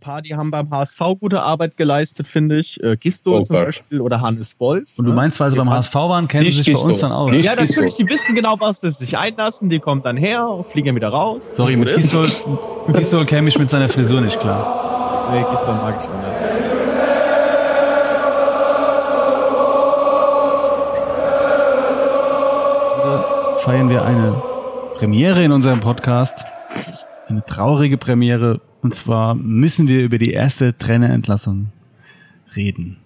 paar, die haben beim HSV gute Arbeit geleistet, finde ich. Äh, Gisto oh, zum Beispiel oder Hannes Wolf. Und du ne? meinst, weil sie beim HSV waren, kennen sie sich Gisto. bei uns dann aus? Nicht ja, natürlich, die wissen genau, was sie sich einlassen. Die kommen dann her, fliegen wieder raus. Sorry, mit Gistol, mit Gistol käme ich mit seiner Frisur nicht klar. Nee, Gistol mag ich nicht. feiern wir eine Premiere in unserem Podcast. Eine traurige Premiere. Und zwar müssen wir über die erste Trainerentlassung reden.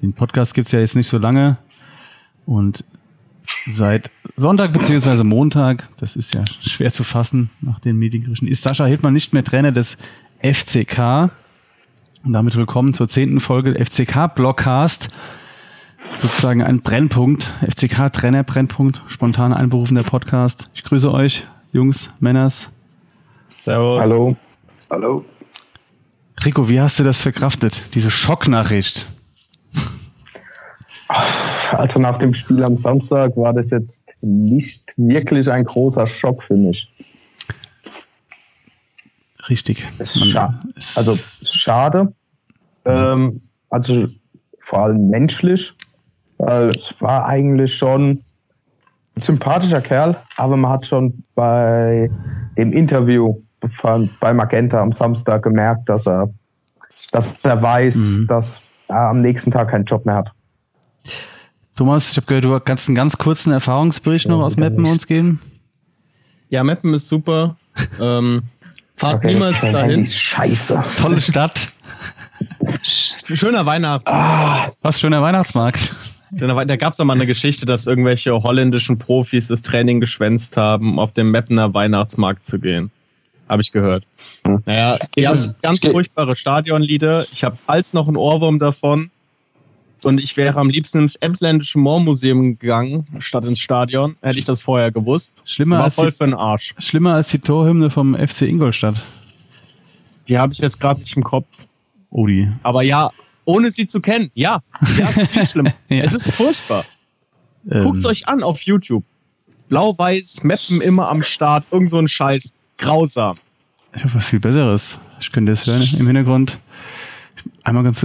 Den Podcast gibt's ja jetzt nicht so lange. Und seit Sonntag beziehungsweise Montag, das ist ja schwer zu fassen nach den Mediengerüchten, ist Sascha Hildmann nicht mehr Trainer des FCK. Und damit willkommen zur zehnten Folge FCK Blockcast. Sozusagen ein Brennpunkt, FCK Trainer Brennpunkt, spontan einberufener Podcast. Ich grüße euch, Jungs, Männers. Servus. Hallo. Hallo. Rico, wie hast du das verkraftet, diese Schocknachricht? Also nach dem Spiel am Samstag war das jetzt nicht wirklich ein großer Schock für mich. Richtig. Es scha also schade. Ähm, also vor allem menschlich, weil es war eigentlich schon ein sympathischer Kerl, aber man hat schon bei dem Interview bei Magenta am Samstag gemerkt, dass er, dass er weiß, mhm. dass er am nächsten Tag keinen Job mehr hat. Thomas, ich habe gehört, du kannst einen ganz kurzen Erfahrungsbericht noch ja, aus Meppen uns geben. Ja, Meppen ist super. ähm, fahrt okay, niemals dahin. Scheiße. Tolle Stadt. Schöner Weihnachtsmarkt. Ah, was schöner Weihnachtsmarkt. Da gab es doch mal eine Geschichte, dass irgendwelche holländischen Profis das Training geschwänzt haben, um auf den Mappener Weihnachtsmarkt zu gehen habe ich gehört. Hm. Naja, ganz, ganz furchtbare Stadionlieder. Ich habe als noch einen Ohrwurm davon. Und ich wäre am liebsten ins Emsländische Moormuseum gegangen, statt ins Stadion. Hätte ich das vorher gewusst. Schlimmer War als voll die, für den Arsch. Schlimmer als die Torhymne vom FC Ingolstadt. Die habe ich jetzt gerade nicht im Kopf. Oh, die. Aber ja, ohne sie zu kennen. Ja, ja es ist schlimm. ja. Es ist furchtbar. Ähm. Guckt es euch an auf YouTube. Blau-Weiß, Mappen immer am Start, irgend so ein Scheiß grausam. Ich habe was viel Besseres. Ich könnte es hören im Hintergrund. Einmal ganz.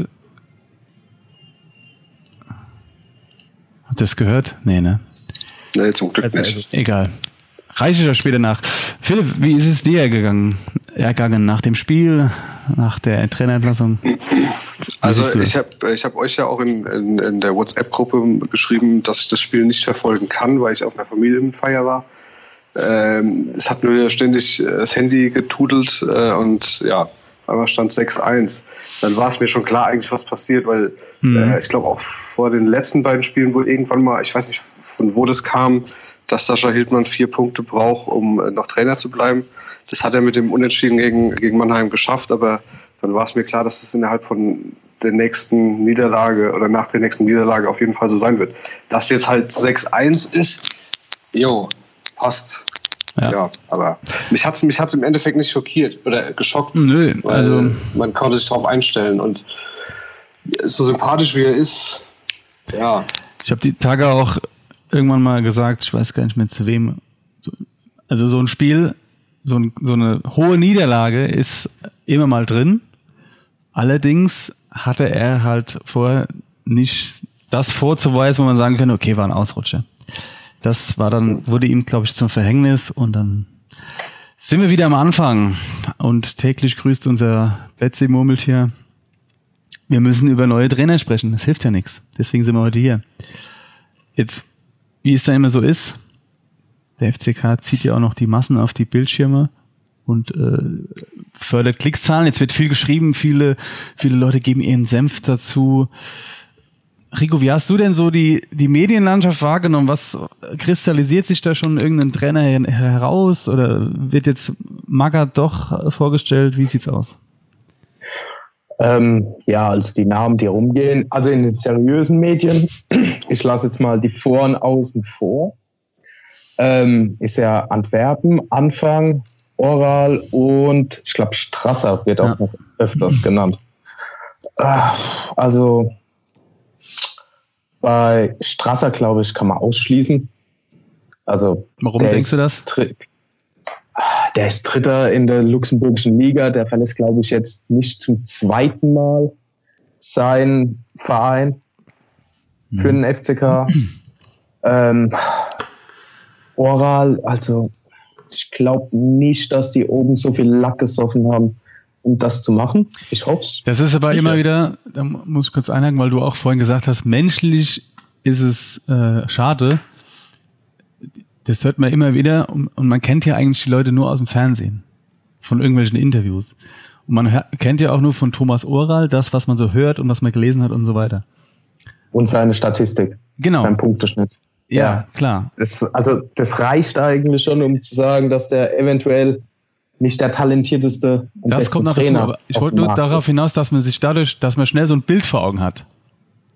Habt ihr es gehört? Nee, ne? Nee, zum Glück nicht. Egal. Reiche ich das später nach. Philipp, wie ist es dir gegangen? Ergangen nach dem Spiel, nach der Trainerentlassung? Also ich habe ich hab euch ja auch in, in, in der WhatsApp-Gruppe geschrieben, dass ich das Spiel nicht verfolgen kann, weil ich auf einer Familienfeier war. Ähm, es hat nur ständig äh, das Handy getudelt äh, und ja, aber stand 6-1. Dann war es mir schon klar eigentlich, was passiert, weil mhm. äh, ich glaube auch vor den letzten beiden Spielen wurde irgendwann mal, ich weiß nicht von wo das kam, dass Sascha Hildmann vier Punkte braucht, um äh, noch Trainer zu bleiben. Das hat er mit dem Unentschieden gegen, gegen Mannheim geschafft, aber dann war es mir klar, dass das innerhalb von der nächsten Niederlage oder nach der nächsten Niederlage auf jeden Fall so sein wird. Dass jetzt halt 6-1 ist, jo, passt. Ja. ja, aber mich hat es mich hat's im Endeffekt nicht schockiert oder geschockt. Nö, also. Man konnte sich darauf einstellen und so sympathisch wie er ist, ja. Ich habe die Tage auch irgendwann mal gesagt, ich weiß gar nicht mehr zu wem. Also so ein Spiel, so, ein, so eine hohe Niederlage ist immer mal drin. Allerdings hatte er halt vorher nicht das vorzuweisen, wo man sagen könnte, okay, war ein Ausrutscher. Das war dann, wurde ihm, glaube ich, zum Verhängnis und dann sind wir wieder am Anfang und täglich grüßt unser Betsy Murmeltier. Wir müssen über neue Trainer sprechen. Das hilft ja nichts. Deswegen sind wir heute hier. Jetzt, wie es da immer so ist, der FCK zieht ja auch noch die Massen auf die Bildschirme und äh, fördert Klickzahlen. Jetzt wird viel geschrieben, viele, viele Leute geben ihren Senf dazu. Rico, wie hast du denn so die, die Medienlandschaft wahrgenommen? Was kristallisiert sich da schon irgendein Trainer heraus oder wird jetzt Magath doch vorgestellt? Wie sieht's aus? Ähm, ja, also die Namen, die rumgehen, also in den seriösen Medien, ich lasse jetzt mal die Vor- und Außen vor, ähm, ist ja Antwerpen, Anfang, Oral und ich glaube Strasser wird auch ja. noch öfters genannt. Ah, also bei Strasser, glaube ich, kann man ausschließen. Also, Warum denkst du das? der ist Dritter in der luxemburgischen Liga. Der verlässt, glaube ich, jetzt nicht zum zweiten Mal sein Verein für den FCK. Ähm, Oral, also ich glaube nicht, dass die oben so viel Lack gesoffen haben, um das zu machen. Ich hoffe es. Das ist aber Sicher. immer wieder, da muss ich kurz einhaken, weil du auch vorhin gesagt hast, menschlich ist es äh, schade. Das hört man immer wieder und, und, man kennt ja eigentlich die Leute nur aus dem Fernsehen, von irgendwelchen Interviews. Und man kennt ja auch nur von Thomas Oral das, was man so hört und was man gelesen hat und so weiter. Und seine Statistik. Genau. Sein Punkteschnitt. Ja, ja, klar. Das, also das reicht eigentlich schon, um zu sagen, dass der eventuell nicht der talentierteste und das kommt noch Trainer dazu, aber ich wollte nur darauf hinaus, dass man sich dadurch, dass man schnell so ein Bild vor Augen hat.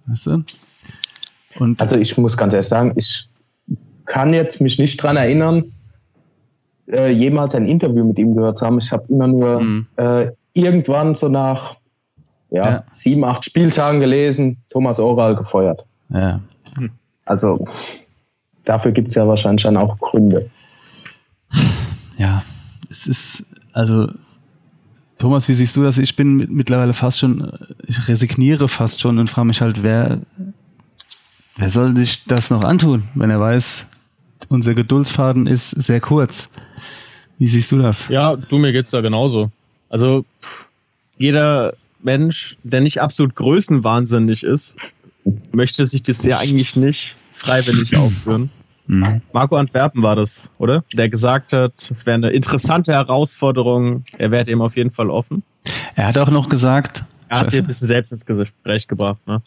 Weißt du? Und also ich muss ganz ehrlich sagen, ich kann jetzt mich nicht dran erinnern, äh, jemals ein Interview mit ihm gehört zu haben. Ich habe immer nur mhm. äh, irgendwann so nach ja, ja, sieben, acht Spieltagen gelesen, Thomas Oral gefeuert. Ja. Also dafür gibt es ja wahrscheinlich dann auch Gründe. Ja, es ist, also Thomas, wie siehst du das? Ich bin mittlerweile fast schon, ich resigniere fast schon und frage mich halt, wer, wer soll sich das noch antun, wenn er weiß, unser Geduldsfaden ist sehr kurz. Wie siehst du das? Ja, du, mir geht's da genauso. Also jeder Mensch, der nicht absolut größenwahnsinnig ist, möchte sich das ja eigentlich nicht freiwillig aufführen. Mhm. Marco Antwerpen war das, oder? Der gesagt hat, es wäre eine interessante Herausforderung. Er wäre dem auf jeden Fall offen. Er hat auch noch gesagt. Er hat sich ein bisschen selbst ins Gespräch gebracht, ne?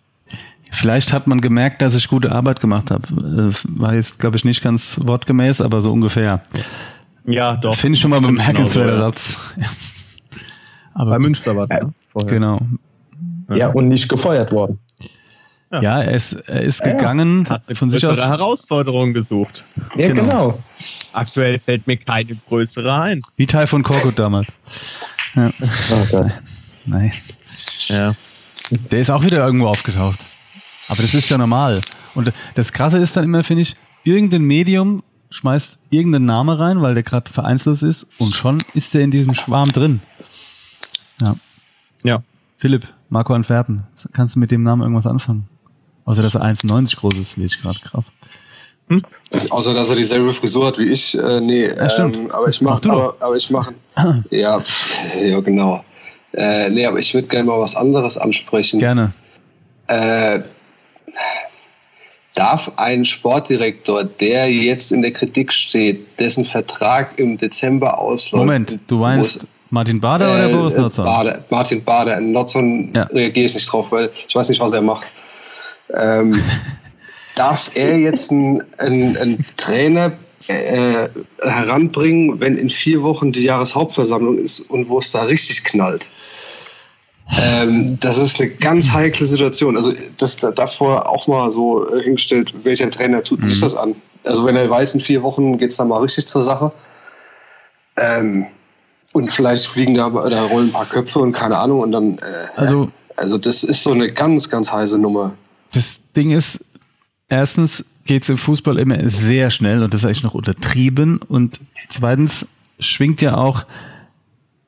Vielleicht hat man gemerkt, dass ich gute Arbeit gemacht habe. Äh, war jetzt, glaube ich, nicht ganz wortgemäß, aber so ungefähr. Ja, doch. Finde ich schon mal bemerkenswerter genau Satz. Aber, Bei Münster war das, ne? Vorher. Genau. Ja, und nicht gefeuert worden. Ja, ja er ist, er ist ja, gegangen, hat von sich aus Herausforderungen gesucht. Ja, genau. genau. Aktuell fällt mir keine größere ein. Wie Teil von Korkut damals. Ja. Oh Gott. Nein. Ja. Der ist auch wieder irgendwo aufgetaucht. Aber das ist ja normal. Und das Krasse ist dann immer, finde ich, irgendein Medium schmeißt irgendeinen Namen rein, weil der gerade vereinslos ist und schon ist der in diesem Schwarm drin. Ja. Ja. Philipp, Marco Antwerpen, kannst du mit dem Namen irgendwas anfangen? Außer dass er 1,90 groß ist, lese ich gerade krass. Hm? Außer dass er dieselbe Frisur hat wie ich, äh, nee. Ja, stimmt. Ähm, aber ich mache, aber, aber, ich mache, ja, ja genau. Äh, nee, aber ich würde gerne mal was anderes ansprechen. Gerne. Äh, darf ein Sportdirektor, der jetzt in der Kritik steht, dessen Vertrag im Dezember ausläuft. Moment, du meinst Martin Bader äh, oder Boris Notzer? Bader, Martin Bader. Notzer ja. reagiere ich nicht drauf, weil ich weiß nicht, was er macht. Ähm, darf er jetzt einen, einen, Trainer äh, heranbringen, wenn in vier Wochen die Jahreshauptversammlung ist und wo es da richtig knallt? Ähm, das ist eine ganz heikle Situation. Also das davor auch mal so äh, hingestellt, welcher Trainer tut mhm. sich das an? Also wenn er weiß, in vier Wochen geht es dann mal richtig zur Sache. Ähm, und vielleicht fliegen da oder rollen ein paar Köpfe und keine Ahnung und dann. Äh, also, also das ist so eine ganz, ganz heiße Nummer. Das Ding ist, erstens geht es im Fußball immer sehr schnell und das ist eigentlich noch untertrieben. Und zweitens schwingt ja auch,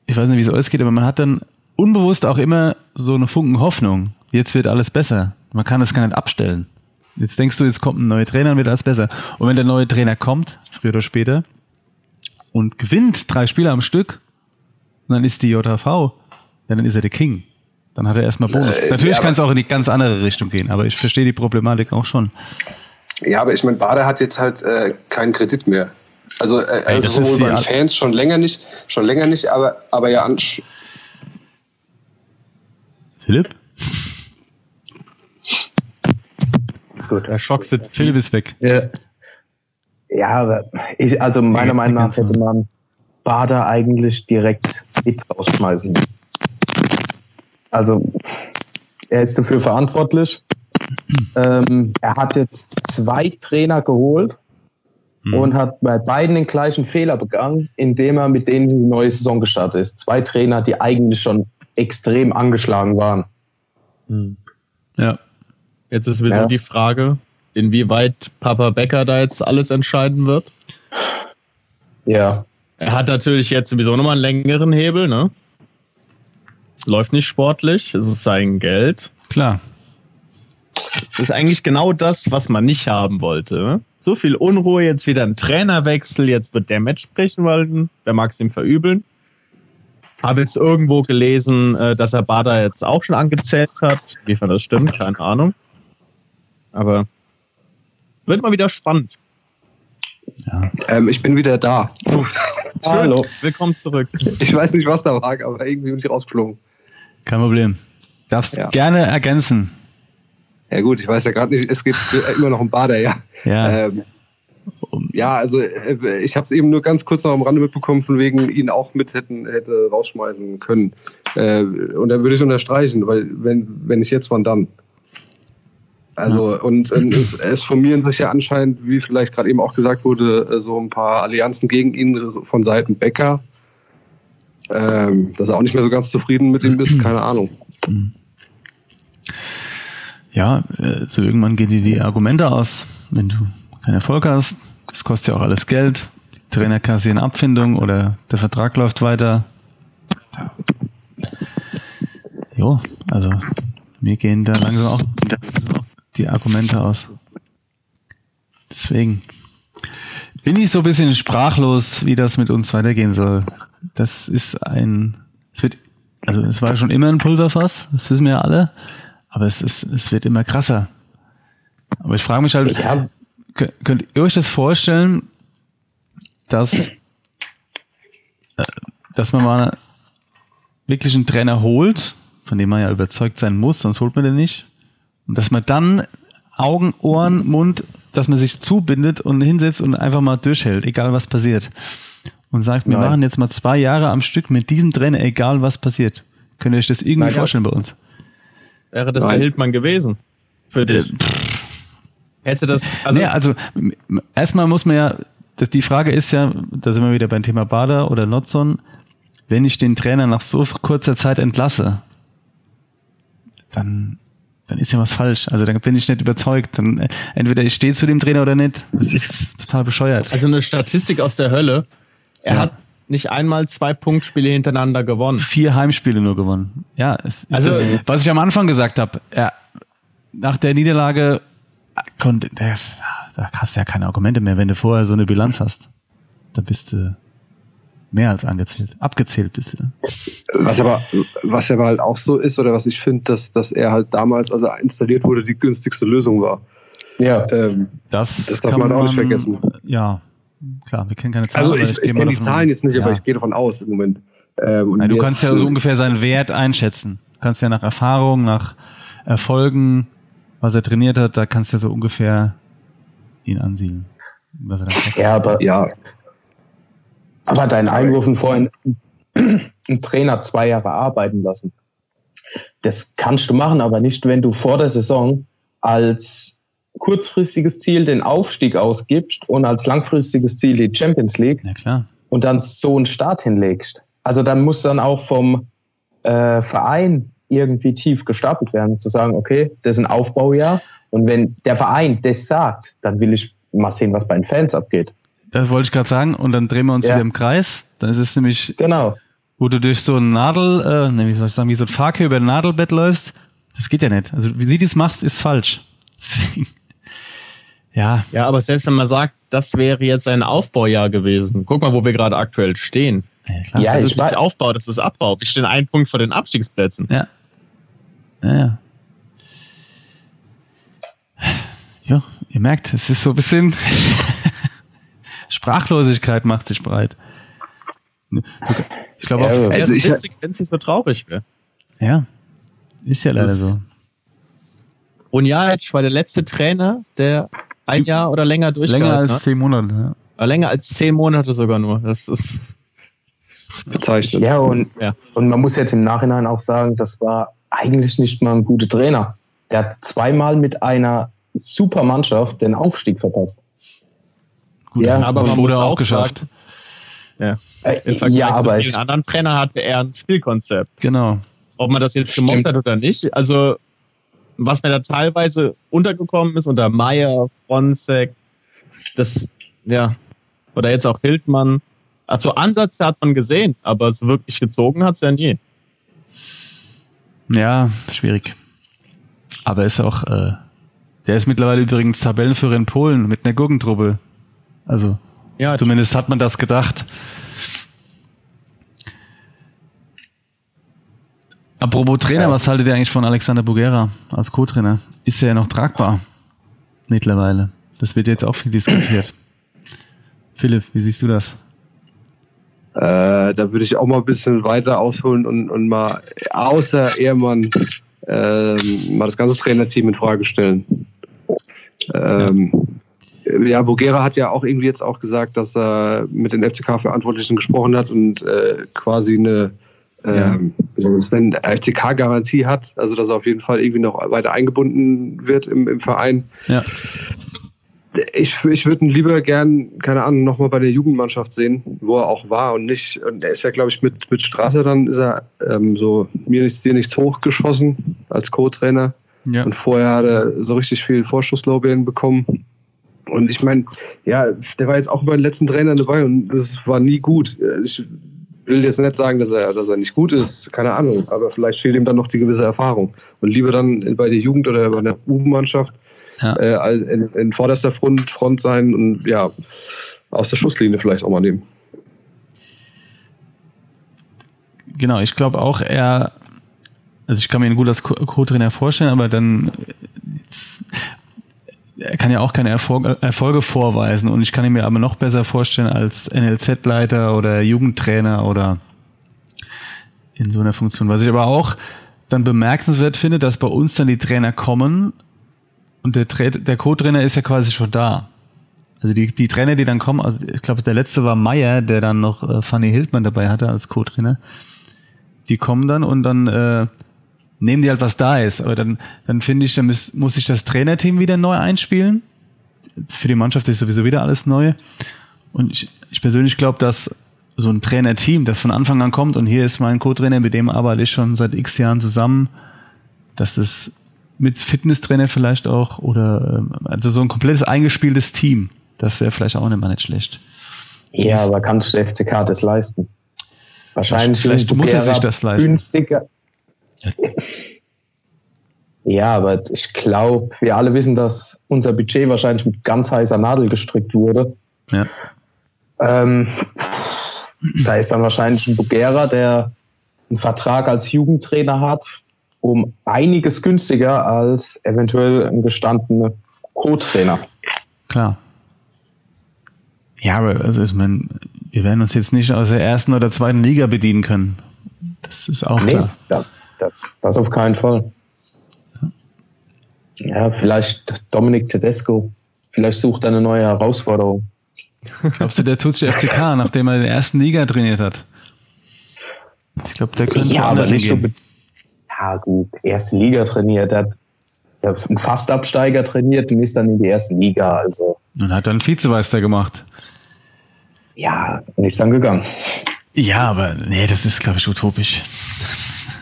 ich weiß nicht, wie es euch geht, aber man hat dann unbewusst auch immer so eine Funken Hoffnung. Jetzt wird alles besser. Man kann das gar nicht abstellen. Jetzt denkst du, jetzt kommt ein neuer Trainer und wird alles besser. Und wenn der neue Trainer kommt, früher oder später, und gewinnt drei Spiele am Stück, dann ist die JV, dann ist er der King. Dann hat er erstmal Bonus. Äh, Natürlich ja, kann es auch in die ganz andere Richtung gehen, aber ich verstehe die Problematik auch schon. Ja, aber ich meine, Bader hat jetzt halt äh, keinen Kredit mehr. Also, äh, Ey, also sowohl bei den Fans schon länger nicht, schon länger nicht, aber, aber ja an, Philipp? Gut, der Schock sitzt. Philipp ist weg. Ja, ja aber ich, also meiner Meinung nach hätte man Bader eigentlich direkt mit rausschmeißen. Also, er ist dafür verantwortlich. Ähm, er hat jetzt zwei Trainer geholt mhm. und hat bei beiden den gleichen Fehler begangen, indem er mit denen die neue Saison gestartet ist. Zwei Trainer, die eigentlich schon extrem angeschlagen waren. Hm. Ja. Jetzt ist sowieso ja. die Frage, inwieweit Papa Becker da jetzt alles entscheiden wird. Ja. Er hat natürlich jetzt sowieso nochmal einen längeren Hebel, ne? Läuft nicht sportlich, es ist sein Geld. Klar. Das ist eigentlich genau das, was man nicht haben wollte. Ne? So viel Unruhe, jetzt wieder ein Trainerwechsel, jetzt wird der Match sprechen wollen. Wer mag es ihm verübeln? Habe jetzt irgendwo gelesen, äh, dass er Bader jetzt auch schon angezählt hat. Wie Inwiefern das stimmt, keine Ahnung. Aber wird mal wieder spannend. Ja. Ähm, ich bin wieder da. Hallo. Willkommen zurück. Ich weiß nicht, was da war, aber irgendwie bin ich rausgeflogen. Kein Problem. Darfst ja. gerne ergänzen. Ja gut, ich weiß ja gerade nicht, es geht immer noch um Bader, ja. Ja. Ähm, ja, also äh, ich habe es eben nur ganz kurz noch am Rande mitbekommen, von wegen ihn auch mit hätten hätte rausschmeißen können. Äh, und dann würde ich unterstreichen, weil wenn wenn ich jetzt, wann dann? Also ja. und, und es, es formieren sich ja anscheinend, wie vielleicht gerade eben auch gesagt wurde, äh, so ein paar Allianzen gegen ihn von Seiten Becker. Ähm, dass er auch nicht mehr so ganz zufrieden mit ihm ist, keine Ahnung. Ja, äh, so irgendwann gehen dir die Argumente aus, wenn du keinen Erfolg hast. Das kostet ja auch alles Geld. Die Trainer kassieren Abfindung oder der Vertrag läuft weiter. Jo, also mir gehen da langsam auch die Argumente aus. Deswegen bin ich so ein bisschen sprachlos, wie das mit uns weitergehen soll. Das ist ein, es wird, also es war schon immer ein Pulverfass, das wissen wir ja alle, aber es ist, es wird immer krasser. Aber ich frage mich halt, ja. könnt ihr euch das vorstellen, dass, äh, dass man mal wirklich einen Trainer holt, von dem man ja überzeugt sein muss, sonst holt man den nicht. Und dass man dann Augen, Ohren, Mund, dass man sich zubindet und hinsetzt und einfach mal durchhält, egal was passiert. Und sagt, wir Nein. machen jetzt mal zwei Jahre am Stück mit diesem Trainer, egal was passiert. Könnt ihr euch das irgendwie Nein, vorstellen bei uns? Wäre das Nein. der Hildmann gewesen? Für dich? Äh, Hätte das. Also, nee, also erstmal muss man ja, das, die Frage ist ja, da sind wir wieder beim Thema Bader oder Notson, wenn ich den Trainer nach so kurzer Zeit entlasse, dann dann ist ja was falsch. Also dann bin ich nicht überzeugt. Dann, äh, entweder ich stehe zu dem Trainer oder nicht. Das ist total bescheuert. Also eine Statistik aus der Hölle. Er ja. hat nicht einmal zwei Punktspiele hintereinander gewonnen. Vier Heimspiele nur gewonnen. Ja, also das, was ich am Anfang gesagt habe, nach der Niederlage konnte, der, da hast du ja keine Argumente mehr, wenn du vorher so eine Bilanz hast. Da bist du mehr als angezählt. Abgezählt bist du. Was aber, was aber halt auch so ist, oder was ich finde, dass, dass er halt damals, als er installiert wurde, die günstigste Lösung war. Ja. Ähm, das, das darf man auch nicht vergessen. Ja, klar, wir kennen keine Zahlen. Also ich, ich, ich kenne die Zahlen jetzt nicht, ja. aber ich gehe davon aus im Moment. Ähm, Nein, du jetzt, kannst ja so ungefähr seinen Wert einschätzen. Du kannst ja nach Erfahrung, nach Erfolgen, was er trainiert hat, da kannst du ja so ungefähr ihn ansiedeln. ja, aber ja, aber dein Einwurf vorhin, einen Trainer zwei Jahre arbeiten lassen. Das kannst du machen, aber nicht, wenn du vor der Saison als kurzfristiges Ziel den Aufstieg ausgibst und als langfristiges Ziel die Champions League. Und dann so einen Start hinlegst. Also dann muss dann auch vom äh, Verein irgendwie tief gestapelt werden, zu sagen, okay, das ist ein Aufbaujahr. Und wenn der Verein das sagt, dann will ich mal sehen, was bei den Fans abgeht. Das wollte ich gerade sagen. Und dann drehen wir uns ja. wieder im Kreis. Dann ist es nämlich, genau. wo du durch so ein Nadel, äh, wie soll ich sagen, wie so ein Fahrkör über ein Nadelbett läufst. Das geht ja nicht. Also wie du das machst, ist falsch. Deswegen. Ja. Ja, aber selbst wenn man sagt, das wäre jetzt ein Aufbaujahr gewesen. Guck mal, wo wir gerade aktuell stehen. Ja, klar. ja das ist nicht Aufbau, das ist Abbau. Wir stehen einen Punkt vor den Abstiegsplätzen. Ja. Ja, ja. Ja, ihr merkt, es ist so ein bisschen Sprachlosigkeit macht sich breit. Ich glaube auch, ja, also es wäre witzig, wenn es nicht so traurig wäre. Ja, ist ja leider das so. Onjaic war der letzte Trainer, der ein Jahr oder länger durchgehalten Länger als zehn Monate, ja. Aber länger als zehn Monate sogar nur. Das ist bezeichnet. Ja und, ja, und man muss jetzt im Nachhinein auch sagen, das war eigentlich nicht mal ein guter Trainer. Der hat zweimal mit einer super Mannschaft den Aufstieg verpasst. Gut, ja, aber man wurde auch geschafft. Sagen, ja. Im Vergleich ja, aber zu vielen anderen Trainer hatte er ein Spielkonzept. Genau. Ob man das jetzt Stimmt. gemobbt hat oder nicht. Also, was mir da teilweise untergekommen ist unter Meyer, Fronzek, das, ja, oder jetzt auch Hildmann, Also Ansätze hat man gesehen, aber so wirklich gezogen hat es ja nie. Ja, schwierig. Aber ist auch, äh, der ist mittlerweile übrigens Tabellenführer in Polen mit einer Gurkentruppe. Also, ja, zumindest hat man das gedacht. Apropos Trainer, ja. was haltet ihr eigentlich von Alexander Bugera als Co-Trainer? Ist er ja noch tragbar mittlerweile? Das wird jetzt auch viel diskutiert. Philipp, wie siehst du das? Äh, da würde ich auch mal ein bisschen weiter ausholen und, und mal außer Ehrmann äh, mal das ganze Trainerteam in Frage stellen. Ähm, ja. ja, Bogera hat ja auch irgendwie jetzt auch gesagt, dass er mit den FCK-Verantwortlichen gesprochen hat und äh, quasi eine ähm, ja. FCK-Garantie hat, also dass er auf jeden Fall irgendwie noch weiter eingebunden wird im, im Verein. Ja ich, ich würde ihn lieber gern, keine Ahnung, nochmal bei der Jugendmannschaft sehen, wo er auch war und nicht. Und er ist ja, glaube ich, mit, mit Straße dann ist er ähm, so mir nichts, dir nichts hochgeschossen als Co-Trainer. Ja. Und vorher hat er so richtig viel Vorschusslorbeeren bekommen. Und ich meine, ja, der war jetzt auch bei den letzten Trainern dabei und es war nie gut. Ich will jetzt nicht sagen, dass er, dass er nicht gut ist, keine Ahnung, aber vielleicht fehlt ihm dann noch die gewisse Erfahrung. Und lieber dann bei der Jugend oder bei der U-Mannschaft ja. äh, in, in, vorderster Front, Front sein und ja, aus der Schusslinie vielleicht auch mal nehmen. Genau, ich glaube auch, er, also ich kann mir ihn gut als Co-Trainer vorstellen, aber dann er kann ja auch keine Erfolge, Erfolge vorweisen und ich kann ihn mir aber noch besser vorstellen als NLZ-Leiter oder Jugendtrainer oder in so einer Funktion. Was ich aber auch dann bemerkenswert finde, dass bei uns dann die Trainer kommen und der, der Co-Trainer ist ja quasi schon da. Also die, die Trainer, die dann kommen, also ich glaube, der letzte war Meyer, der dann noch äh, Fanny Hildmann dabei hatte als Co-Trainer. Die kommen dann und dann äh, nehmen die halt, was da ist. Aber dann, dann finde ich, dann muss, muss sich das Trainerteam wieder neu einspielen. Für die Mannschaft ist sowieso wieder alles neu. Und ich, ich persönlich glaube, dass so ein Trainerteam, das von Anfang an kommt und hier ist mein Co-Trainer, mit dem arbeite ich schon seit x Jahren zusammen, dass das mit Fitnesstrainer vielleicht auch oder ähm, also so ein komplettes eingespieltes Team. Das wäre vielleicht auch nicht mal nicht schlecht. Ja, aber kannst du FCK das leisten? Wahrscheinlich vielleicht muss er sich das leisten. Günstiger. Ja, aber ich glaube, wir alle wissen, dass unser Budget wahrscheinlich mit ganz heißer Nadel gestrickt wurde. Ja. Ähm, da ist dann wahrscheinlich ein Bugera, der einen Vertrag als Jugendtrainer hat, um einiges günstiger als eventuell ein gestandener Co-Trainer. Klar. Ja, aber also ich meine, wir werden uns jetzt nicht aus der ersten oder zweiten Liga bedienen können. Das ist auch nee, klar. Ja, das, auf keinen Fall. Ja, vielleicht Dominik Tedesco. Vielleicht sucht er eine neue Herausforderung. Glaubst du, der tut sich FCK, nachdem er in der ersten Liga trainiert hat? Ich glaube, der könnte ja, aber nicht hingehen. so ja gut, erste Liga trainiert, er hat ja, einen Fastabsteiger trainiert und ist dann in die erste Liga. Also. Und hat dann Vizemeister gemacht. Ja, und ist dann gegangen. Ja, aber nee, das ist, glaube ich, utopisch.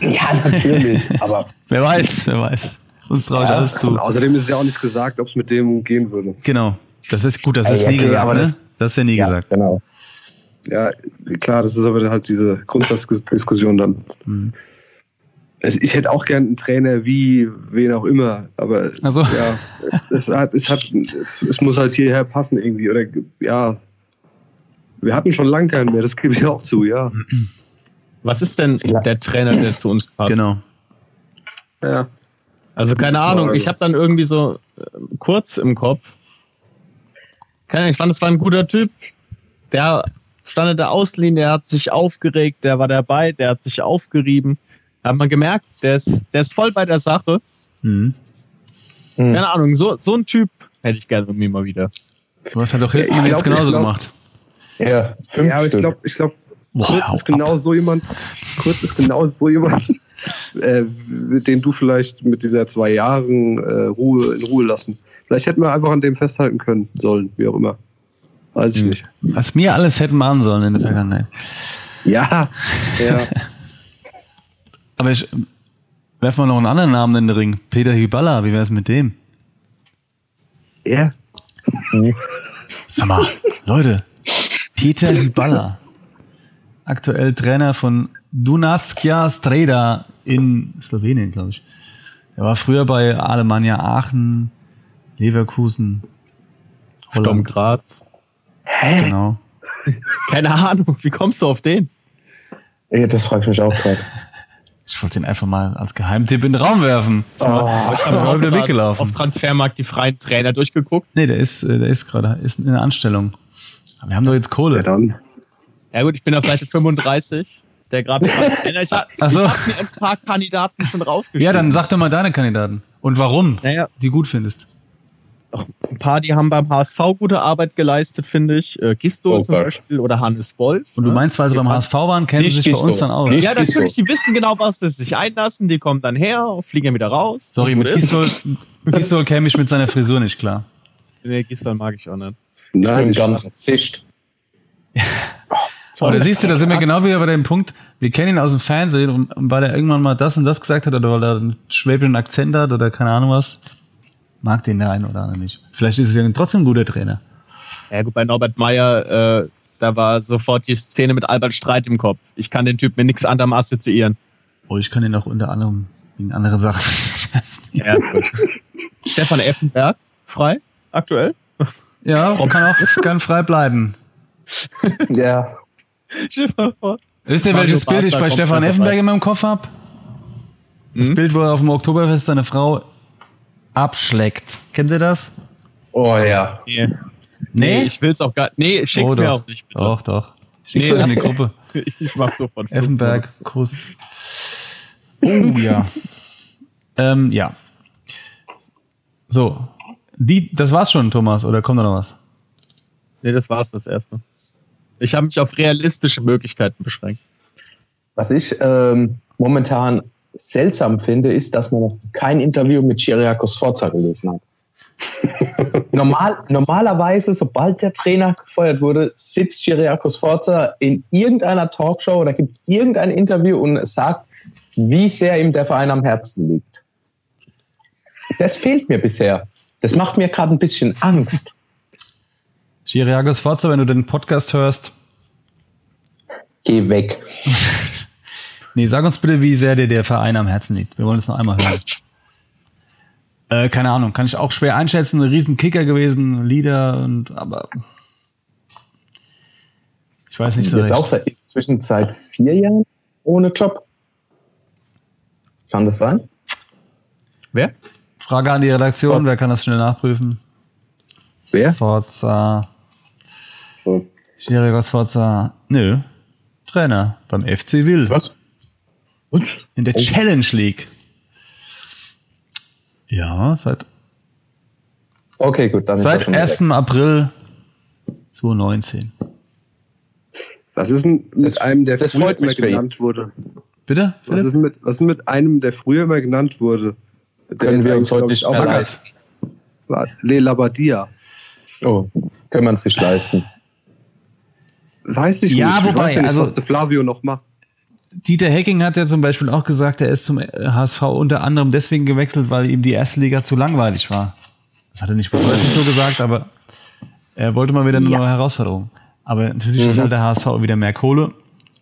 Ja, natürlich, aber. wer weiß, wer weiß. Uns traue ich ja, alles zu. Außerdem ist es ja auch nicht gesagt, ob es mit dem gehen würde. Genau. Das ist gut, das ist ja, nie okay, gesagt, aber ne? das, das ist ja nie ja, gesagt. Genau. Ja, klar, das ist aber halt diese Grundsatzdiskussion dann. Mhm. Also ich hätte auch gern einen Trainer wie wen auch immer, aber also. ja, es, es, hat, es, hat, es muss halt hierher passen irgendwie. Oder ja, wir hatten schon lange keinen mehr, das gebe ich auch zu, ja. Was ist denn der Trainer, der zu uns passt? Genau. Ja. Also keine Ahnung, ich habe dann irgendwie so äh, kurz im Kopf. Keine Ahnung, ich fand, es war ein guter Typ. Der stand in der Auslinie, der hat sich aufgeregt, der war dabei, der hat sich aufgerieben. Da hat man gemerkt, der ist, der ist voll bei der Sache. Mhm. mhm. Keine Ahnung, so, so ein Typ hätte ich gerne mit mir mal wieder. Du hast halt auch Hilton ja, jetzt genauso glaub, gemacht. Ja, fünf ja aber ich glaube, ich glaube, Kurz ist genau so jemand, Kurz ist genau so jemand, äh, den du vielleicht mit dieser zwei Jahren äh, Ruhe in Ruhe lassen. Vielleicht hätten wir einfach an dem festhalten können sollen, wie auch immer. Weiß ich hm. nicht. Was wir alles hätten machen sollen in der Vergangenheit. Ja, ja. Aber ich werfe mal noch einen anderen Namen in den Ring. Peter Hyballa, wie wäre es mit dem? Ja. Sag mal, Leute, Peter Hyballa. Aktuell Trainer von Dunaskia Streda in Slowenien, glaube ich. Er war früher bei Alemannia Aachen, Leverkusen, Sturm Graz. Hä? Genau. Keine Ahnung, wie kommst du auf den? Ja, das frage ich mich auch gerade. Ich wollte ihn einfach mal als Geheimtipp in den Raum werfen. Oh, ich habe wieder weggelaufen. Auf Transfermarkt die freien Trainer durchgeguckt. Nee, der ist, äh, der ist gerade ist in der Anstellung. wir haben doch jetzt Kohle. Ja, dann. Ja gut, ich bin auf Seite 35. Der gerade. ich habe so. hab mir ein paar Kandidaten schon rausgeschrieben. Ja, dann sag doch mal deine Kandidaten. Und warum naja. die gut findest ein paar, die haben beim HSV gute Arbeit geleistet, finde ich. Äh, Gisto oh, zum Beispiel oder Hannes Wolf. Und du ne? meinst, weil sie beim HSV waren, kennen sie sich Gisto. bei uns dann aus? Nicht ja, natürlich, die wissen genau, was sie sich einlassen. Die kommen dann her, fliegen wieder raus. Sorry, mit Gistol, Gistol käme ich mit seiner Frisur nicht klar. Nee, Gistol mag ich auch nicht. Nein, ganz zischt. Oh, da siehst du, da sind wir genau wieder bei dem Punkt, wir kennen ihn aus dem Fernsehen und, und weil er irgendwann mal das und das gesagt hat oder weil er einen schwäbischen Akzent hat oder keine Ahnung was, mag den der eine oder andere nicht. Vielleicht ist es ja trotzdem ein guter Trainer. Ja, gut, bei Norbert Meyer, äh, da war sofort die Szene mit Albert Streit im Kopf. Ich kann den Typ mit nichts anderem assoziieren. Oh, ich kann ihn auch unter anderem wegen anderen Sachen. ja, gut. Stefan Effenberg, frei, aktuell? Ja, kann auch kann frei bleiben. ja. Wisst ihr, welches Bild ich bei Stefan Effenberg in meinem Kopf habe? Das hm? Bild, wo er auf dem Oktoberfest seine Frau abschleckt. Kennt ihr das? Oh ja. Nee. Nee, ich will es auch gar Nee, schick's oh, mir auch nicht, bitte. Doch, doch. Schick's nee, in die Gruppe. ich mach sofort Effenberg, Kuss. Oh ja. ähm, ja. So. Die, das war's schon, Thomas, oder kommt da noch was? Nee, das war's, das erste. Ich habe mich auf realistische Möglichkeiten beschränkt. Was ich ähm, momentan seltsam finde, ist, dass man noch kein Interview mit Chiriakos Forza gelesen hat. Normal, normalerweise, sobald der Trainer gefeuert wurde, sitzt Chiriakos Forza in irgendeiner Talkshow oder gibt irgendein Interview und sagt, wie sehr ihm der Verein am Herzen liegt. Das fehlt mir bisher. Das macht mir gerade ein bisschen Angst. Chiriakos Forza, wenn du den Podcast hörst, geh weg. Nee, sag uns bitte, wie sehr dir der Verein am Herzen liegt. Wir wollen es noch einmal hören. Äh, keine Ahnung, kann ich auch schwer einschätzen. Ein riesen Kicker gewesen, Leader und aber ich weiß nicht so Jetzt recht. auch seit inzwischen seit vier Jahren ohne Job. Kann das sein? Wer? Frage an die Redaktion, oh. wer kann das schnell nachprüfen? Wer? Sforza. Oh. Schwieriger Sforza. Nö. Trainer beim FC Wild. Was? Und? In der oh. Challenge League. Ja, seit. Okay, gut. Dann seit 1. Weg. April 2019. Was ist denn mit das, einem, der früher immer genannt wurde? Bitte? Was ist, mit, was ist mit einem, der früher immer genannt wurde? Können wir uns heute nicht auch leisten. Le Labadia. Oh, können wir uns nicht leisten. Weiß ich ja, nicht. Wobei, ich weiß ja nicht, also, was Flavio noch macht. Dieter Hecking hat ja zum Beispiel auch gesagt, er ist zum HSV unter anderem deswegen gewechselt, weil ihm die erste Liga zu langweilig war. Das hat er nicht so gesagt, aber er wollte mal wieder eine ja. neue Herausforderung. Aber natürlich mhm. ist halt der HSV wieder mehr Kohle.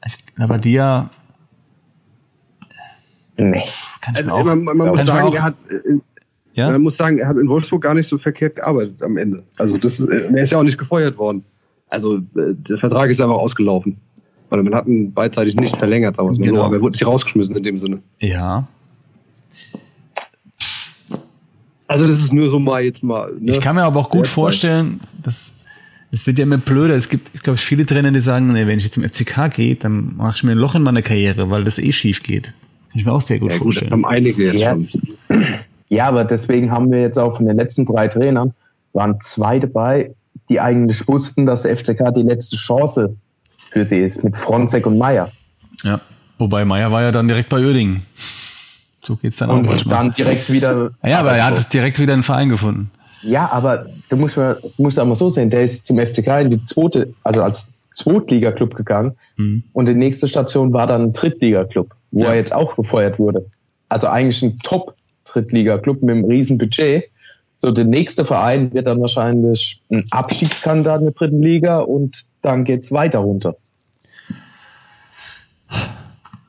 Ich, aber die ja. Nee. Kann ich also, auch, man, man muss sagen, er hat. Äh, ja? Man muss sagen, er hat in Wolfsburg gar nicht so verkehrt gearbeitet am Ende. Also das, äh, er ist ja auch nicht gefeuert worden. Also äh, der Vertrag ist einfach ausgelaufen. Weil man hat ihn beidseitig nicht verlängert, wir genau. aber er wurde nicht rausgeschmissen in dem Sinne. Ja. Also das ist nur so mal jetzt mal. Ne? Ich kann mir aber auch gut vorstellen, dass es wird ja immer blöder. Es gibt, ich glaube, viele Trainer, die sagen, nee, wenn ich jetzt zum FCK gehe, dann mache ich mir ein Loch in meine Karriere, weil das eh schief geht. Kann ich mir auch sehr gut ja, vorstellen. Gut, haben einige jetzt ja. schon. Ja, aber deswegen haben wir jetzt auch von den letzten drei Trainern waren zwei dabei, die eigentlich wussten, dass der FCK die letzte Chance für sie ist, mit Fronzek und Meier. Ja, wobei Meier war ja dann direkt bei Oerding. So geht's dann und auch manchmal. dann direkt wieder. Ja, aber er hat direkt wieder einen Verein gefunden. Ja, aber du musst, mal, musst mal so sehen, der ist zum FCK in die zweite, also als Zweitliga-Club gegangen mhm. und die nächste Station war dann ein Drittliga-Club, wo ja. er jetzt auch gefeuert wurde. Also eigentlich ein Top-Drittliga-Club mit einem riesen Budget. So, der nächste Verein wird dann wahrscheinlich ein Abstiegskandidat in der dritten Liga und dann geht's weiter runter.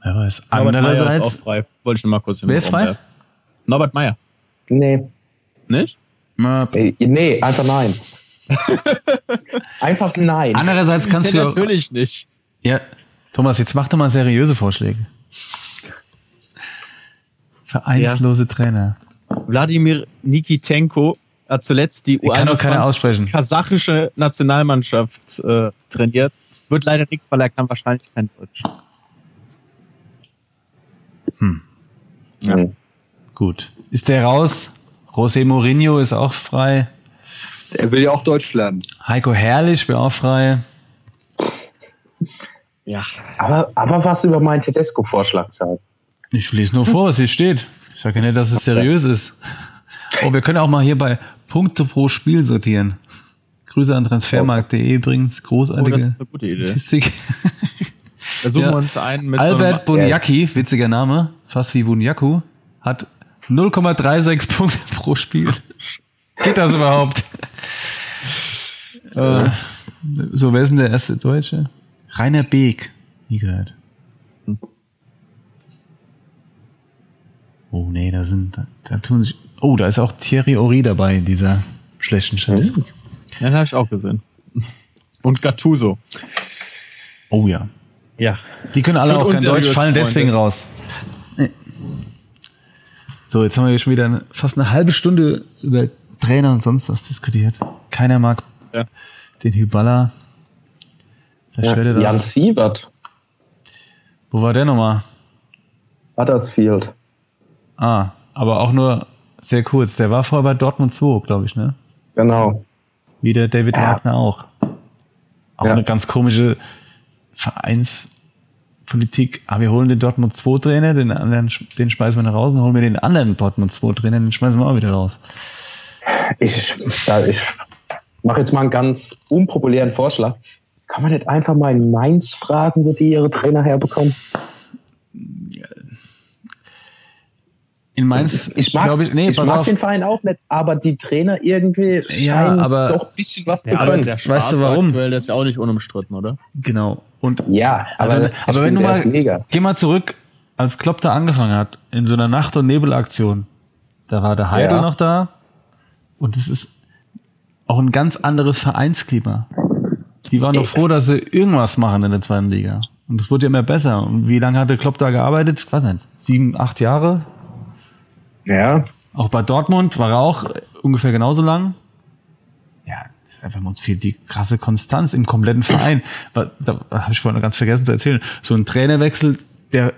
Wer weiß. Andererseits. Ist auch frei. Wollte ich nur mal kurz Wer ist frei? Norbert Meyer. Nee. Nicht? Nee, einfach nein. einfach nein. Andererseits kannst du. Natürlich nicht. Ja, Thomas, jetzt mach doch mal seriöse Vorschläge. Vereinslose ja. Trainer. Wladimir Nikitenko hat zuletzt die U21 kasachische Nationalmannschaft äh, trainiert. Wird leider nichts, weil er kann wahrscheinlich kein Deutsch. Hm. Ja. Gut. Ist der raus? José Mourinho ist auch frei. Er will ja auch Deutsch lernen. Heiko Herrlich wäre auch frei. Ja. Aber, aber was über meinen Tedesco-Vorschlag sagen? Ich lese nur vor, was hier steht. Ich sage ja nicht, dass es seriös ist. Oh, wir können auch mal hier bei Punkte pro Spiel sortieren. Grüße an transfermarkt.de übrigens. Großartige oh, das ist eine gute Idee. Statistik. Da suchen ja. wir uns einen mit Albert so Bunjaki, witziger Name, fast wie Bunyaku, hat 0,36 Punkte pro Spiel. Geht das überhaupt? äh, so, wer ist denn der erste Deutsche? Rainer Beek. Nie gehört. Oh nee, da sind, da, da tun sich. Oh, da ist auch Thierry Ori dabei in dieser schlechten Statistik. Ja, den habe ich auch gesehen. Und Gattuso. Oh ja. Ja. Die können alle auch kein Deutsch, fallen deswegen raus. So, jetzt haben wir schon wieder fast eine halbe Stunde über Trainer und sonst was diskutiert. Keiner mag ja. den Hyballa. Ja, Jan Siebert. Wo war der nochmal? Huddersfield. Ah, aber auch nur sehr kurz. Der war vorher bei Dortmund 2, glaube ich, ne? Genau. Wie der David ja. Wagner auch. Auch ja. eine ganz komische Vereinspolitik. Ah, wir holen den Dortmund 2 Trainer, den anderen, den schmeißen wir nach raus und holen wir den anderen Dortmund 2 Trainer, den schmeißen wir auch wieder raus. Ich, ich, ich mache jetzt mal einen ganz unpopulären Vorschlag. Kann man nicht einfach mal in Mainz fragen, wo die ihre Trainer herbekommen? In Mainz, ich mag, ich, nee, ich mag den Verein auch nicht, aber die Trainer irgendwie scheinen aber, doch ein bisschen was ja, zu können. Der weißt du warum? Aktuell, das ist ja auch nicht unumstritten, oder? Genau. Und ja, also, aber, aber wenn du mal, geh mal zurück, als Klopp da angefangen hat, in so einer Nacht- und Nebelaktion, da war der Heidel ja. noch da und es ist auch ein ganz anderes Vereinsklima. Die waren doch froh, dass sie irgendwas machen in der zweiten Liga. Und es wurde ja immer besser. Und wie lange hat der Klopp da gearbeitet? Ich weiß nicht. Sieben, acht Jahre? Ja. Auch bei Dortmund war er auch ungefähr genauso lang. Ja, ist einfach uns fehlt die krasse Konstanz im kompletten Verein. Da, da habe ich vorhin ganz vergessen zu erzählen. So ein Trainerwechsel, der,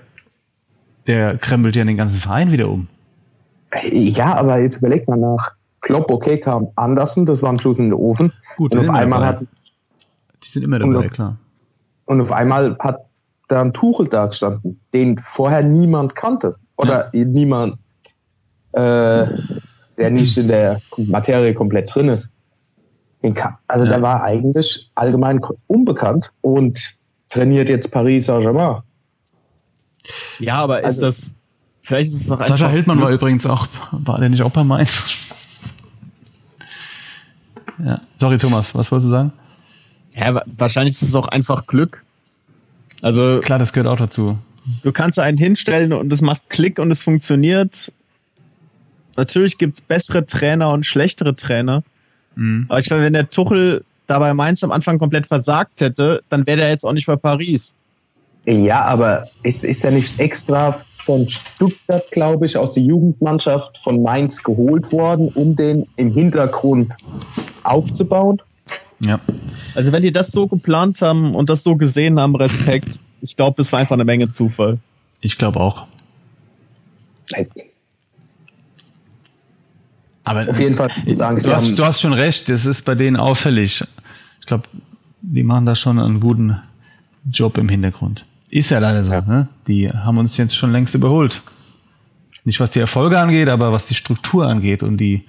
der krempelt ja den ganzen Verein wieder um. Ja, aber jetzt überlegt mal nach. Klopp, okay, kam Andersen, das war ein Schuss in den Ofen. Gut, und auf einmal hat, die sind immer dabei, auf, klar. Und auf einmal hat da ein Tuchel da gestanden, den vorher niemand kannte. Oder ja. niemand äh, der nicht in der Materie komplett drin ist. Also ja. der war eigentlich allgemein unbekannt und trainiert jetzt Paris Saint-Germain. Ja, aber ist also, das, vielleicht ist es noch. Sascha Hildmann war übrigens auch, war der nicht auch bei Mainz? ja, sorry Thomas, was wolltest du sagen? Ja, wahrscheinlich ist es auch einfach Glück. Also klar, das gehört auch dazu. Du kannst einen hinstellen und es macht Klick und es funktioniert Natürlich gibt es bessere Trainer und schlechtere Trainer. Mhm. Aber ich meine, wenn der Tuchel dabei Mainz am Anfang komplett versagt hätte, dann wäre der jetzt auch nicht bei Paris. Ja, aber ist, ist er nicht extra von Stuttgart, glaube ich, aus der Jugendmannschaft von Mainz geholt worden, um den im Hintergrund aufzubauen? Ja. Also wenn die das so geplant haben und das so gesehen haben, Respekt. Ich glaube, es war einfach eine Menge Zufall. Ich glaube auch. Aber auf jeden Fall sagen, du, hast, du hast schon recht, das ist bei denen auffällig. Ich glaube, die machen da schon einen guten Job im Hintergrund. Ist ja leider so. Ja. Ne? Die haben uns jetzt schon längst überholt. Nicht was die Erfolge angeht, aber was die Struktur angeht und die,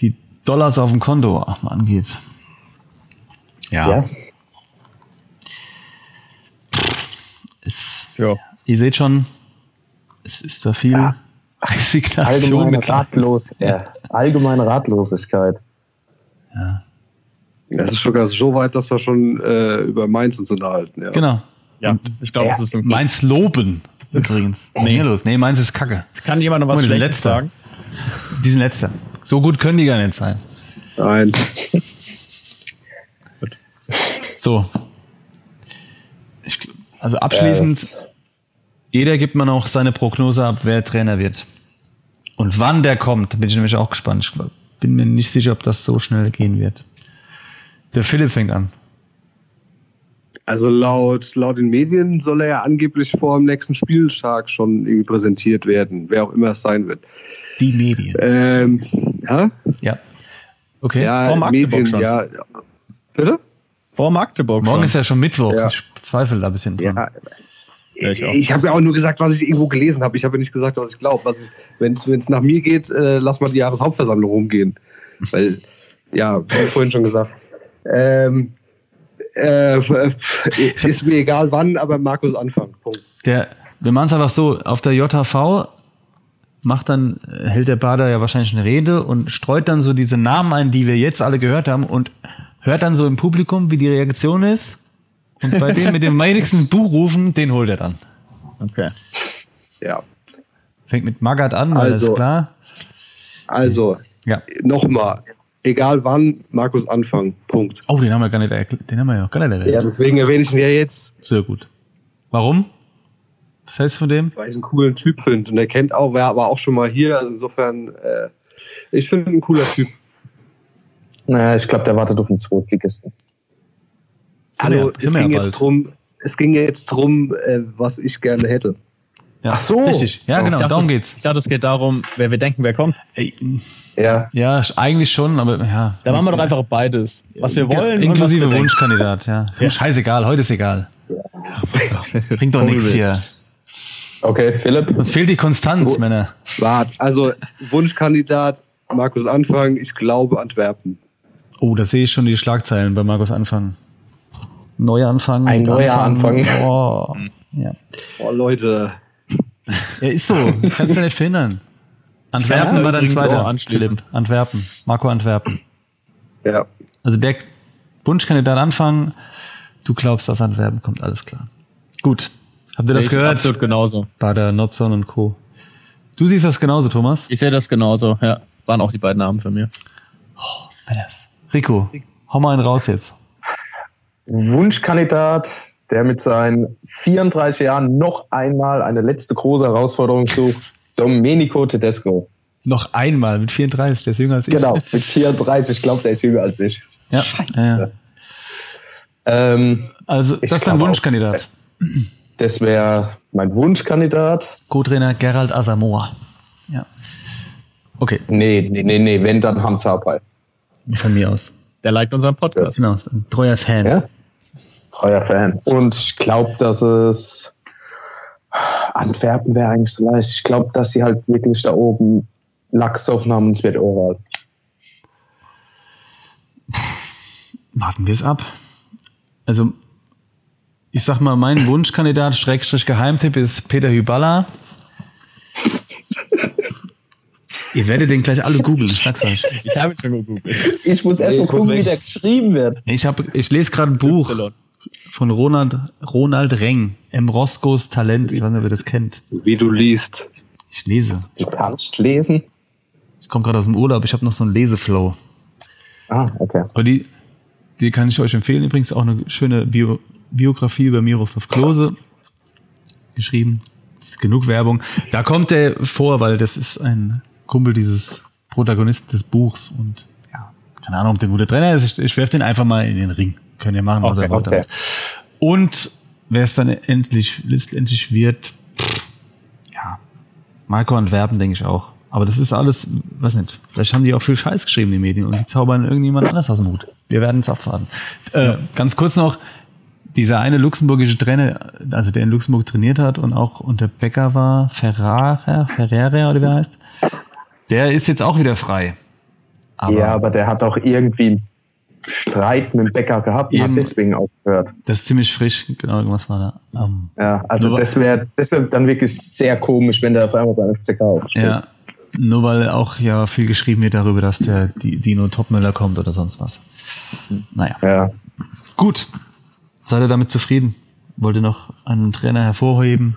die Dollars auf dem Konto angeht. Ja. ja. Es, ja. Ihr seht schon, es ist da viel. Ja Resignation allgemeine, ratlos, ja. allgemeine Ratlosigkeit. Ja. Es ist sogar so weit, dass wir schon äh, über Mainz uns unterhalten. Ja. Genau. Ja, ich glaube, es ist ein Meins loben. Übrigens. Nee, los. Nee, meins ist Kacke. Es kann jemand noch was Schlechtes sagen? Die sind letzter. So gut können die gar nicht sein. Nein. so. Ich, also abschließend. Jeder gibt man auch seine Prognose ab, wer Trainer wird. Und wann der kommt, bin ich nämlich auch gespannt. Ich bin mir nicht sicher, ob das so schnell gehen wird. Der Philipp fängt an. Also laut, laut den Medien soll er ja angeblich vor dem nächsten Spieltag schon irgendwie präsentiert werden, wer auch immer es sein wird. Die Medien. Ähm, ja? Ja. Okay. Ja, vor Magdeburg Medien, schon. ja. Bitte? Vor Magdeburg Morgen schon. ist ja schon Mittwoch. Ja. Ich zweifle da ein bisschen dran. Ja. Ich, ich habe ja auch nur gesagt, was ich irgendwo gelesen habe. Ich habe ja nicht gesagt, was ich glaube. Wenn es nach mir geht, äh, lass mal die Jahreshauptversammlung rumgehen. Weil, ja, wie vorhin schon gesagt. Ähm, äh, ist mir egal wann, aber Markus Anfang. Punkt. Der, wir machen es einfach so, auf der JHV macht dann, hält der Bader ja wahrscheinlich eine Rede und streut dann so diese Namen ein, die wir jetzt alle gehört haben und hört dann so im Publikum, wie die Reaktion ist. Und bei dem mit dem meinigsten Buchrufen, den holt er dann. Okay. Ja. Fängt mit Magat an, also, ist klar. Also, ja. nochmal, egal wann, Markus Anfang. Punkt. Oh, den haben wir gar nicht erklärt. Den haben wir ja auch gar nicht erwähnt. Ja, deswegen erwähne ich ihn ja jetzt. Sehr gut. Warum? Was du von dem? Weil ich einen coolen Typ finde. Und er kennt auch, wer war auch schon mal hier. Also insofern, äh, ich finde ihn ein cooler Typ. Naja, ich glaube, der wartet auf den Zweitligisten. Hallo, es, ging jetzt drum, es ging jetzt drum, äh, was ich gerne hätte. Ja, Ach so. Richtig. Ja, genau, dachte, darum geht's. Ich dachte, es geht darum, wer wir denken, wer kommt. Ja. Ja, eigentlich schon, aber ja. Da machen wir doch einfach beides. Was wir wollen. Inklusive Wunschkandidat, ja. ja. Scheißegal, heute ist egal. Ja. Bringt doch nichts hier. Okay, Philipp. Uns fehlt die Konstanz, oh. Männer. Wart, also Wunschkandidat, Markus Anfang, ich glaube Antwerpen. Oh, da sehe ich schon die Schlagzeilen bei Markus Anfang. Neuer Anfang. Ein neuer Anfang. Anfang. Oh, ja. oh, Leute. Ja, ist so. Kannst du nicht verhindern. Antwerpen war dein zweiter. Philipp. Antwerpen. Marco Antwerpen. Ja. Also der Wunschkandidat Anfang. Du glaubst, dass Antwerpen kommt, alles klar. Gut. Habt ihr das gehört? Absolut genauso. Bei der Notzon und Co. Du siehst das genauso, Thomas? Ich sehe das genauso, ja. Waren auch die beiden Namen für mich. Oh, Rico, hau mal einen raus jetzt. Wunschkandidat, der mit seinen 34 Jahren noch einmal eine letzte große Herausforderung sucht, Domenico Tedesco. Noch einmal mit 34, der ist jünger als ich. Genau, mit 34, ich glaube, der ist jünger als ich. Ja. Scheiße. Ja. Ähm, also, das ist dein Wunschkandidat. Auch, das wäre mein Wunschkandidat. Co-Trainer Gerald Asamoah. Ja. Okay. Nee, nee, nee, nee, wenn, dann Hans Harpay. Von mir aus. Der liked unseren Podcast. Genau, ist ein treuer Fan. Ja? Treuer Fan. Und ich glaube, dass es Antwerpen wäre eigentlich so leicht. Ich glaube, dass sie halt wirklich da oben Lachs aufnahmen, es wird oral. Warten wir es ab. Also, ich sag mal, mein Wunschkandidat, Schrägstrich Geheimtipp ist Peter Hyballa. Ihr werdet den gleich alle googeln, ich sag's euch. Ich habe ihn schon gegoogelt. Ich muss erst mal gucken, wie der geschrieben wird. Ich, hab, ich lese gerade ein Buch von Ronald, Ronald Reng, M. Roscoes Talent. Ich weiß nicht, ob ihr das kennt. Wie du liest. Ich lese. Du kannst lesen? Ich komme gerade aus dem Urlaub, ich habe noch so einen Leseflow. Ah, okay. Aber die, die kann ich euch empfehlen. Übrigens auch eine schöne Bio, Biografie über Miroslav Klose geschrieben. genug Werbung. Da kommt er vor, weil das ist ein Kumpel dieses Protagonisten des Buchs und ja, keine Ahnung, ob der gute Trainer ist. Ich, ich werfe den einfach mal in den Ring. Können ja machen, was okay, er wollte. Okay. Und wer es dann endlich, letztendlich wird, pff, ja, Marco Antwerpen, denke ich auch. Aber das ist alles, weiß nicht, vielleicht haben die auch viel Scheiß geschrieben, die Medien, und die zaubern irgendjemand anders aus dem Hut. Wir werden es abwarten. Äh, ganz kurz noch, dieser eine luxemburgische Trainer, also der in Luxemburg trainiert hat und auch unter Becker war, Ferrara, Ferrera oder wie er heißt, der ist jetzt auch wieder frei. Aber ja, aber der hat auch irgendwie Streit mit dem Bäcker gehabt und hat deswegen aufgehört. Das ist ziemlich frisch, genau, irgendwas war da. Um, ja, also das wäre das wär dann wirklich sehr komisch, wenn der auf einmal beim FCK aufsteht. Ja, nur weil auch ja viel geschrieben wird darüber, dass der Dino Topmüller kommt oder sonst was. Naja. Ja. Gut. Seid ihr damit zufrieden? wollt ihr noch einen Trainer hervorheben?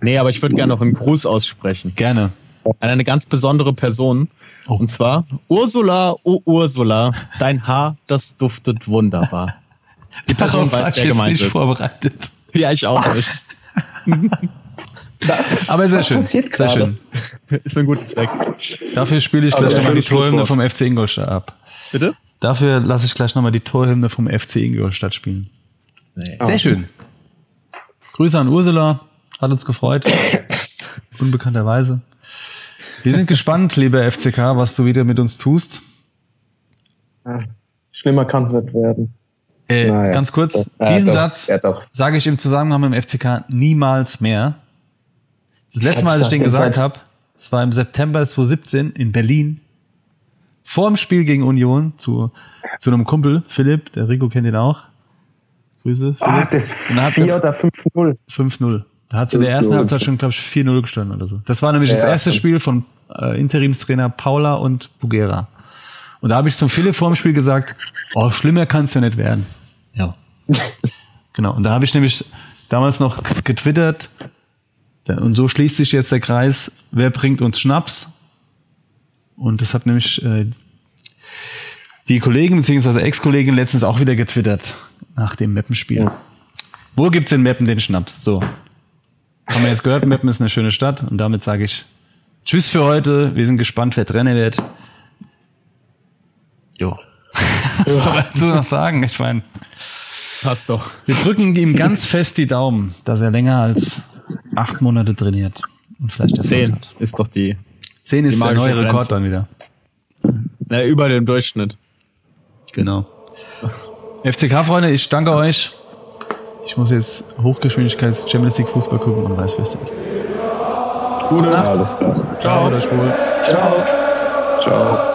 Nee, aber ich würde gerne noch einen Gruß aussprechen. Gerne. An eine ganz besondere Person. Oh. Und zwar Ursula, oh Ursula, dein Haar, das duftet wunderbar. Die Person Darauf weiß, wer gemeint nicht ist. vorbereitet. Ja, ich auch nicht. Aber sehr schön. Sehr schön. Ist ein guter Zweck. Dafür spiele ich gleich nochmal die Torhymne vom FC Ingolstadt ab. Bitte? Dafür lasse ich gleich nochmal die Torhymne vom FC Ingolstadt spielen. Nee. Sehr schön. Grüße an Ursula. Hat uns gefreut. Unbekannterweise. Wir sind gespannt, lieber FCK, was du wieder mit uns tust. schlimmer kann es nicht werden. Äh, naja, ganz kurz, doch, diesen doch, Satz ja, sage ich im Zusammenhang mit dem FCK niemals mehr. Das letzte Mal, als ich den gesagt habe, das war im September 2017 in Berlin. Vor dem Spiel gegen Union zu, zu einem Kumpel, Philipp, der Rico kennt ihn auch. Grüße. Ah, Philipp. Ah, das 4 oder 5-0. 5-0. Da hat sie in der ersten Halbzeit schon, glaube ich, 4-0 gestanden oder so. Das war nämlich ja, das erste Spiel von äh, Interimstrainer Paula und Bugera. Und da habe ich zum Philipp vor dem Spiel gesagt, oh, schlimmer kann es ja nicht werden. Ja. genau. Und da habe ich nämlich damals noch getwittert, und so schließt sich jetzt der Kreis, wer bringt uns Schnaps? Und das hat nämlich äh, die Kollegen bzw. Ex-Kollegin letztens auch wieder getwittert nach dem Mappenspiel. Ja. Wo gibt's in Meppen den Schnaps? So. Haben wir jetzt gehört, Meppen ist eine schöne Stadt und damit sage ich Tschüss für heute. Wir sind gespannt, wer Trainer wird. Jo. Was soll dazu noch sagen? Ich meine. Passt doch. Wir drücken ihm ganz fest die Daumen, dass er länger als acht Monate trainiert. Und vielleicht Zehn hat. ist doch die. Zehn ist der neue Rekord dann wieder. Na, über dem Durchschnitt. Genau. FCK-Freunde, ich danke euch. Ich muss jetzt Hochgeschwindigkeits Champions League Fußball gucken und weiß, wer es ist. Gute Nacht. Alles klar. Ciao. Ciao. Ciao. Ciao.